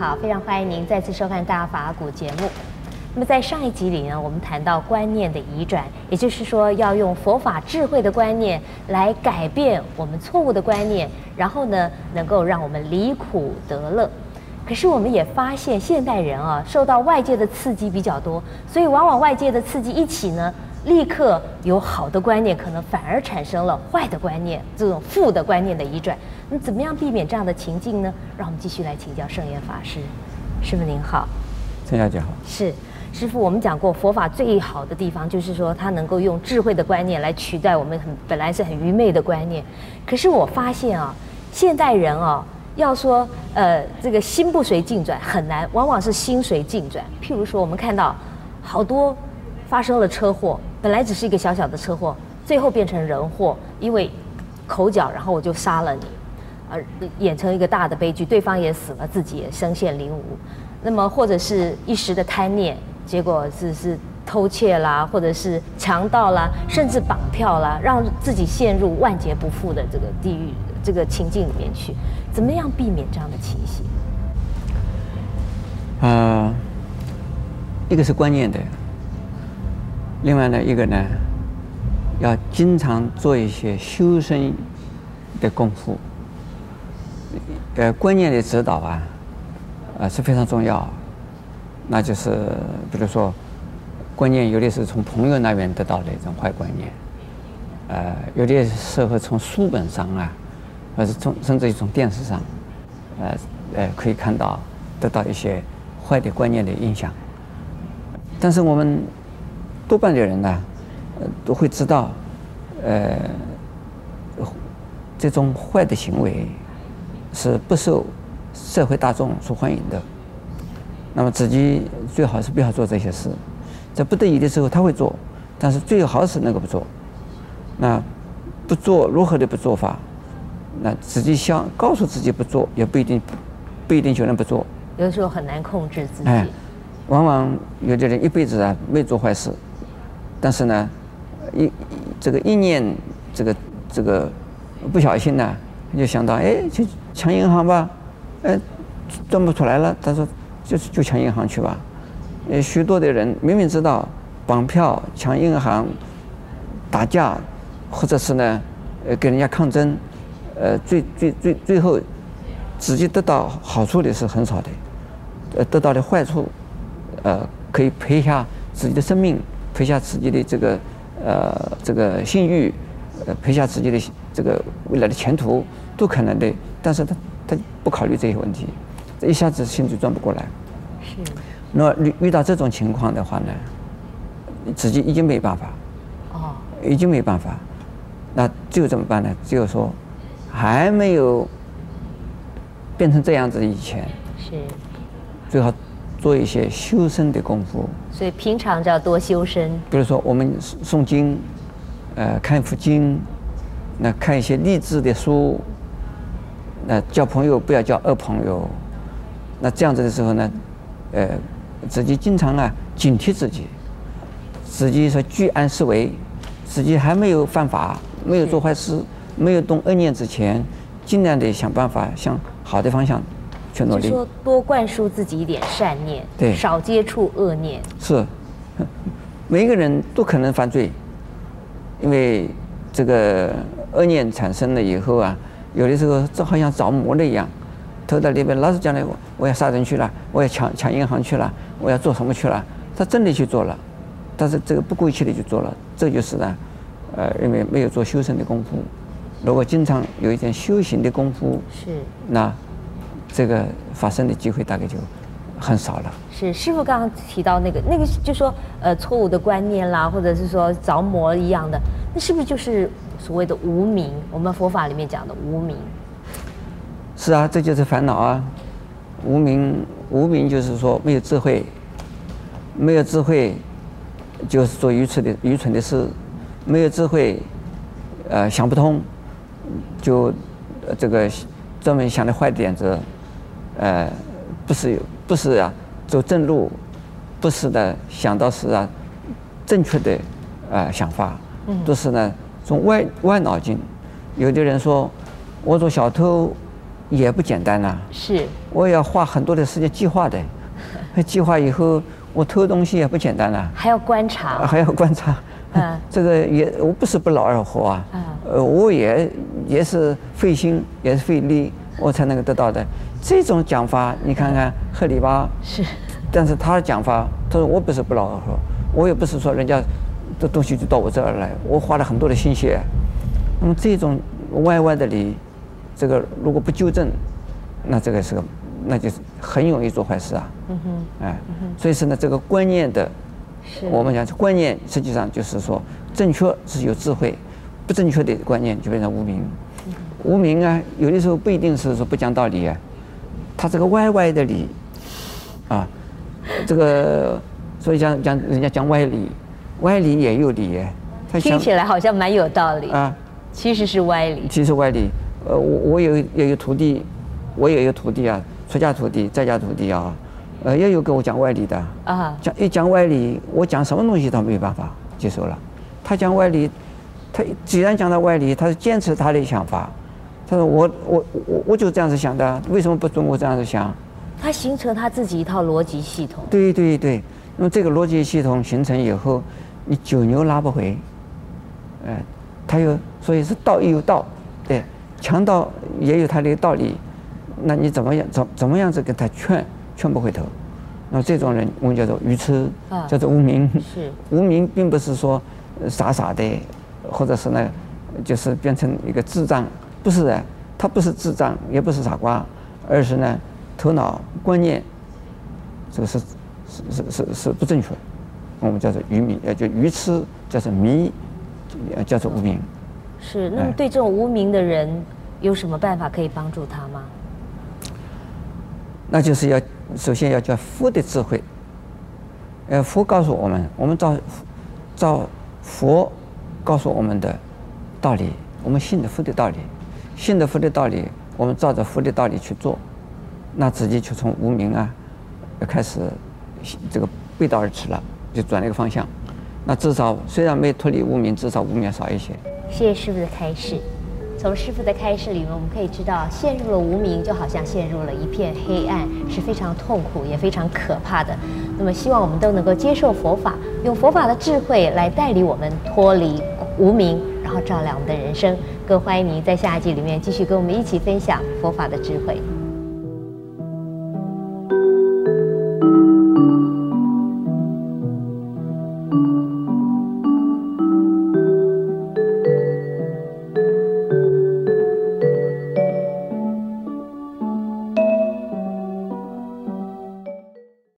好，非常欢迎您再次收看《大法古》节目。那么在上一集里呢，我们谈到观念的移转，也就是说要用佛法智慧的观念来改变我们错误的观念，然后呢，能够让我们离苦得乐。可是我们也发现，现代人啊，受到外界的刺激比较多，所以往往外界的刺激一起呢。立刻有好的观念，可能反而产生了坏的观念，这种负的观念的移转。那怎么样避免这样的情境呢？让我们继续来请教圣严法师。师父您好，陈小姐好。是师父，我们讲过佛法最好的地方，就是说它能够用智慧的观念来取代我们很本来是很愚昧的观念。可是我发现啊，现代人啊，要说呃这个心不随境转很难，往往是心随境转。譬如说，我们看到好多发生了车祸。本来只是一个小小的车祸，最后变成人祸，因为口角，然后我就杀了你，而演成一个大的悲剧，对方也死了，自己也身陷囹圄。那么或者是一时的贪念，结果是是偷窃啦，或者是强盗啦，甚至绑票啦，让自己陷入万劫不复的这个地狱这个情境里面去。怎么样避免这样的情形？啊、呃，一个是观念的。另外呢，一个呢，要经常做一些修身的功夫。呃，观念的指导啊，呃是非常重要。那就是比如说，观念有的是从朋友那边得到的一种坏观念，呃，有的时候从书本上啊，或者从甚至于从电视上，呃呃可以看到得到一些坏的观念的影响。但是我们。多半的人呢，呃，都会知道，呃，这种坏的行为是不受社会大众所欢迎的。那么自己最好是不要做这些事，在不得已的时候他会做，但是最好是那个不做。那不做如何的不做法？那自己想告诉自己不做，也不一定不一定就能不做。有的时候很难控制自己。哎，往往有的人一辈子啊没做坏事。但是呢，一这个一念这个这个不小心呢，就想到哎，去抢银行吧，哎，赚不出来了，他说就是就抢银行去吧。呃，许多的人明明知道绑票、抢银行、打架，或者是呢，呃，跟人家抗争，呃，最最最最后直接得到好处的是很少的，呃，得到的坏处，呃，可以赔一下自己的生命。赔下自己的这个，呃，这个信誉，呃，赔下自己的这个未来的前途都可能的，但是他他不考虑这些问题，这一下子心就转不过来。是。那遇遇到这种情况的话呢，自己已经没办法。哦。已经没办法，那只有怎么办呢？只有说，还没有变成这样子以前。是。最好。做一些修身的功夫，所以平常就要多修身。比如说，我们诵经，呃，看一部经，那看一些励志的书，那交朋友不要交恶朋友，那这样子的时候呢，呃，自己经常啊警惕自己，自己说居安思危，自己还没有犯法，没有做坏事，没有动恶念之前，尽量的想办法向好的方向。就说多灌输自己一点善念，对，少接触恶念。是，每一个人都可能犯罪，因为这个恶念产生了以后啊，有的时候就好像着魔了一样，头在里边老是讲的我我要杀人去了，我要抢抢银行去了，我要做什么去了，他真的去做了，但是这个不顾一切的去做了，这就是呢，呃，因为没有做修身的功夫。如果经常有一点修行的功夫，是那。这个发生的机会大概就很少了。是师傅刚刚提到那个那个，就说呃错误的观念啦，或者是说着魔一样的，那是不是就是所谓的无名？我们佛法里面讲的无名。是啊，这就是烦恼啊。无名，无名就是说没有智慧，没有智慧就是做愚蠢的愚蠢的事，没有智慧，呃想不通，就这个专门想的坏点子。呃，不是不是啊，走正路，不是的，想到是啊，正确的呃想法，都是呢，从歪歪脑筋。有的人说，我做小偷，也不简单呐、啊。是。我也要花很多的时间计划的，计划以后我偷东西也不简单呐、啊。还要观察。还要观察。嗯。这个也我不是不劳而获啊。嗯。呃，我也也是费心，也是费力，我才能够得到的。这种讲法，你看看合理吧。是。但是他的讲法，他说我不是不劳而获，我也不是说人家的东西就到我这儿来，我花了很多的心血。那么这种歪歪的理，这个如果不纠正，那这个是个，那就是很容易做坏事啊。嗯哼。哎。嗯哼。所以说呢，这个观念的，是我们讲观念实际上就是说，正确是有智慧，不正确的观念就变成无明。嗯、无明啊，有的时候不一定是说不讲道理啊，他这个歪歪的理，啊。这个，所以讲讲人家讲歪理，歪理也有理耶。听起来好像蛮有道理啊，其实是歪理。其实歪理，呃，我我有也有徒弟，我也有徒弟啊，出家徒弟、在家徒弟啊，呃，也有跟我讲歪理的啊。讲一讲歪理，我讲什么东西他没有办法接受了。他讲歪理，他既然讲到歪理，他是坚持他的想法。他说我我我我就这样子想的，为什么不准我这样子想？他形成他自己一套逻辑系统。对对对，那么这个逻辑系统形成以后，你九牛拉不回。哎，他又，所以是道也有道，对，强盗也有他的道理。那你怎么样怎怎么样子给他劝，劝不回头？那这种人我们叫做愚痴，叫做无明。是。无明并不是说傻傻的，或者是呢，就是变成一个智障，不是的，他不是智障，也不是傻瓜，而是呢。头脑观念，这个是是是是是不正确，我们叫做愚民，呃，就愚痴，叫做迷，叫做无明。是，那么对这种无明的人，有什么办法可以帮助他吗？那就是要首先要叫佛的智慧。呃，佛告诉我们，我们照照佛告诉我们的道理，我们信的佛的道理，信的佛的道理，我们照着佛的道理去做。那自己就从无明啊，开始这个背道而驰了，就转了一个方向。那至少虽然没脱离无明，至少无明少一些。谢谢师父的开示。从师父的开示里面，我们可以知道，陷入了无明，就好像陷入了一片黑暗，是非常痛苦也非常可怕的。那么，希望我们都能够接受佛法，用佛法的智慧来带领我们脱离无明，然后照亮我们的人生。更欢迎您在下一集里面继续跟我们一起分享佛法的智慧。